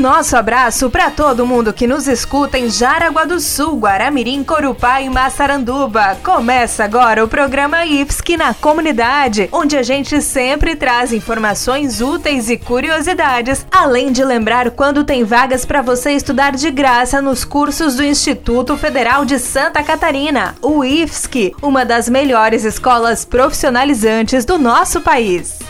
Nosso abraço para todo mundo que nos escuta em Jaraguá do Sul, Guaramirim, Corupá e Massaranduba. Começa agora o programa IFSC na comunidade, onde a gente sempre traz informações úteis e curiosidades, além de lembrar quando tem vagas para você estudar de graça nos cursos do Instituto Federal de Santa Catarina, o IFSC, uma das melhores escolas profissionalizantes do nosso país.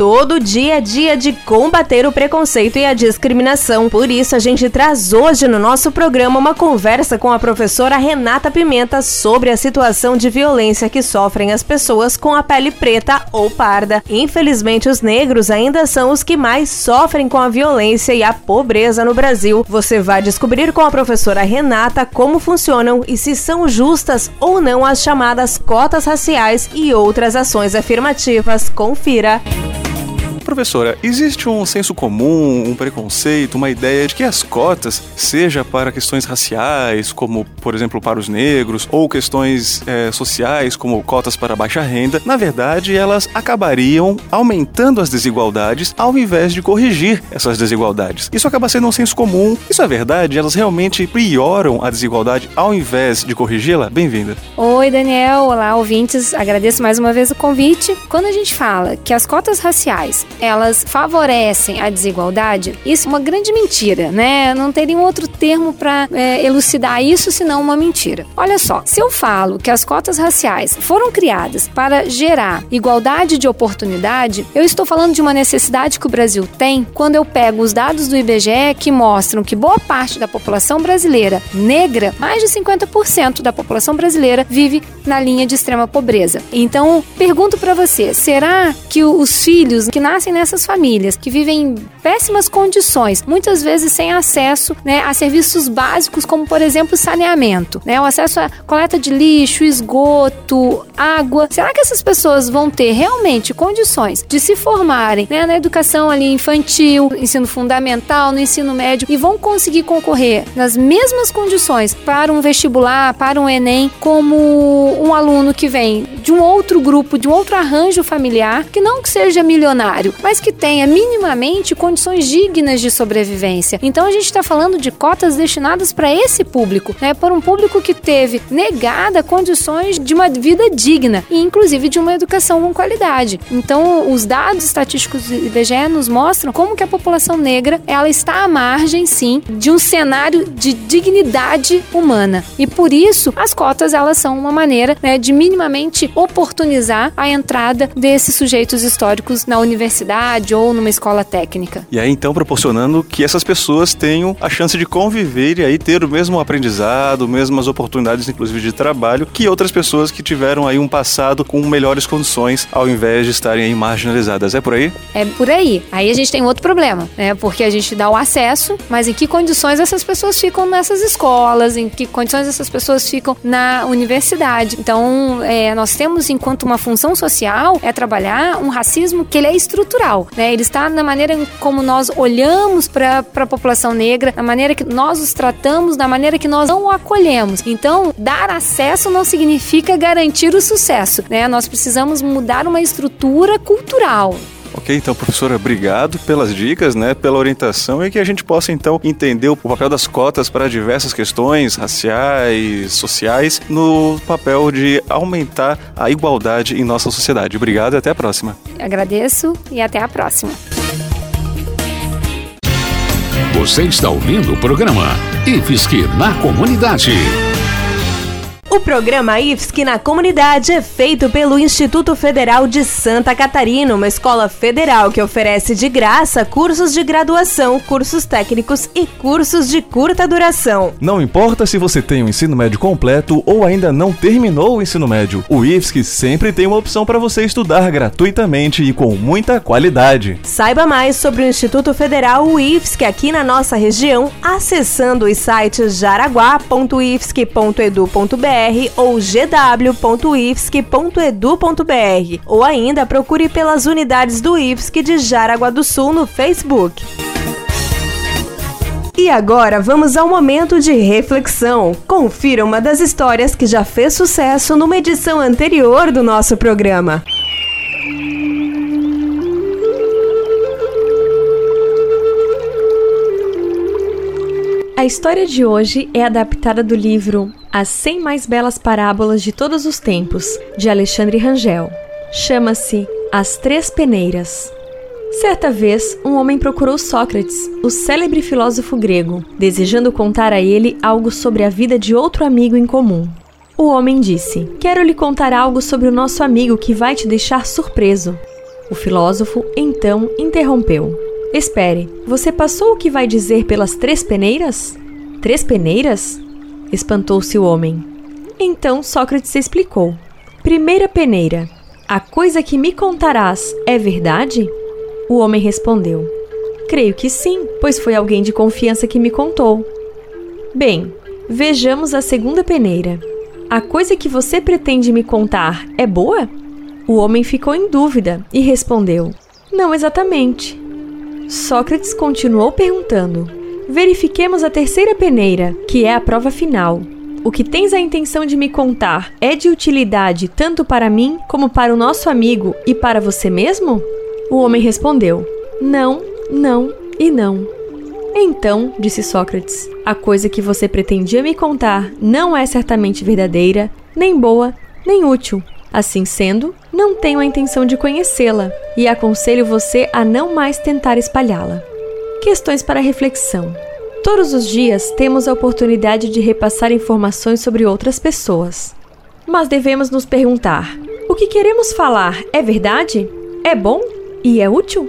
Todo dia é dia de combater o preconceito e a discriminação. Por isso, a gente traz hoje no nosso programa uma conversa com a professora Renata Pimenta sobre a situação de violência que sofrem as pessoas com a pele preta ou parda. Infelizmente, os negros ainda são os que mais sofrem com a violência e a pobreza no Brasil. Você vai descobrir com a professora Renata como funcionam e se são justas ou não as chamadas cotas raciais e outras ações afirmativas. Confira. Professora, existe um senso comum, um preconceito, uma ideia de que as cotas, seja para questões raciais, como por exemplo para os negros, ou questões é, sociais, como cotas para baixa renda, na verdade elas acabariam aumentando as desigualdades ao invés de corrigir essas desigualdades. Isso acaba sendo um senso comum. Isso é verdade? Elas realmente pioram a desigualdade ao invés de corrigi-la? Bem-vinda. Oi, Daniel. Olá, ouvintes. Agradeço mais uma vez o convite. Quando a gente fala que as cotas raciais elas favorecem a desigualdade, isso é uma grande mentira, né? Não teria um outro termo para é, elucidar isso senão uma mentira. Olha só, se eu falo que as cotas raciais foram criadas para gerar igualdade de oportunidade, eu estou falando de uma necessidade que o Brasil tem quando eu pego os dados do IBGE que mostram que boa parte da população brasileira negra, mais de 50% da população brasileira, vive na linha de extrema pobreza. Então, pergunto para você, será que os filhos que nascem nascem nessas famílias, que vivem em péssimas condições, muitas vezes sem acesso né, a serviços básicos, como por exemplo saneamento, né, o acesso à coleta de lixo, esgoto, água. Será que essas pessoas vão ter realmente condições de se formarem né, na educação ali infantil, ensino fundamental, no ensino médio e vão conseguir concorrer nas mesmas condições para um vestibular, para um Enem, como um aluno que vem de um outro grupo, de um outro arranjo familiar, que não seja milionário, mas que tenha minimamente condições dignas de sobrevivência. Então a gente está falando de cotas destinadas para esse público, né? Para um público que teve negada condições de uma vida digna e inclusive de uma educação com qualidade. Então os dados estatísticos do IBGE nos mostram como que a população negra ela está à margem, sim, de um cenário de dignidade humana. E por isso as cotas elas são uma maneira né, de minimamente oportunizar a entrada desses sujeitos históricos na universidade ou numa escola técnica. E aí então proporcionando que essas pessoas tenham a chance de conviver e aí ter o mesmo aprendizado, mesmas oportunidades inclusive de trabalho que outras pessoas que tiveram aí um passado com melhores condições ao invés de estarem aí marginalizadas. É por aí? É por aí. Aí a gente tem outro problema, né? Porque a gente dá o acesso, mas em que condições essas pessoas ficam nessas escolas, em que condições essas pessoas ficam na universidade. Então, é, nós temos enquanto uma função social é trabalhar um racismo que ele é estrutural né? Ele está na maneira como nós olhamos para a população negra, na maneira que nós os tratamos, na maneira que nós não o acolhemos. Então, dar acesso não significa garantir o sucesso, né? Nós precisamos mudar uma estrutura cultural. Ok, então, professora, obrigado pelas dicas, né, pela orientação e que a gente possa, então, entender o papel das cotas para diversas questões raciais, sociais, no papel de aumentar a igualdade em nossa sociedade. Obrigado e até a próxima. Agradeço e até a próxima. Você está ouvindo o programa IFSC na Comunidade. O programa IFSC na comunidade é feito pelo Instituto Federal de Santa Catarina, uma escola federal que oferece de graça cursos de graduação, cursos técnicos e cursos de curta duração. Não importa se você tem o ensino médio completo ou ainda não terminou o ensino médio, o IFSC sempre tem uma opção para você estudar gratuitamente e com muita qualidade. Saiba mais sobre o Instituto Federal IFSC aqui na nossa região acessando os sites jaraguá.ifsc.edu.br ou gw.ifsc.edu.br ou ainda procure pelas unidades do IFSC de Jaraguá do Sul no Facebook. E agora vamos ao momento de reflexão. Confira uma das histórias que já fez sucesso numa edição anterior do nosso programa. A história de hoje é adaptada do livro As 100 Mais Belas Parábolas de Todos os Tempos, de Alexandre Rangel. Chama-se As Três Peneiras. Certa vez, um homem procurou Sócrates, o célebre filósofo grego, desejando contar a ele algo sobre a vida de outro amigo em comum. O homem disse: Quero lhe contar algo sobre o nosso amigo que vai te deixar surpreso. O filósofo então interrompeu: Espere, você passou o que vai dizer pelas três peneiras? Três peneiras? Espantou-se o homem. Então Sócrates explicou: Primeira peneira, a coisa que me contarás é verdade? O homem respondeu: Creio que sim, pois foi alguém de confiança que me contou. Bem, vejamos a segunda peneira. A coisa que você pretende me contar é boa? O homem ficou em dúvida e respondeu: Não exatamente. Sócrates continuou perguntando: Verifiquemos a terceira peneira, que é a prova final. O que tens a intenção de me contar é de utilidade tanto para mim como para o nosso amigo e para você mesmo? O homem respondeu: Não, não e não. Então, disse Sócrates, a coisa que você pretendia me contar não é certamente verdadeira, nem boa, nem útil. Assim sendo, não tenho a intenção de conhecê-la e aconselho você a não mais tentar espalhá-la. Questões para reflexão. Todos os dias temos a oportunidade de repassar informações sobre outras pessoas. Mas devemos nos perguntar: o que queremos falar é verdade? É bom? E é útil?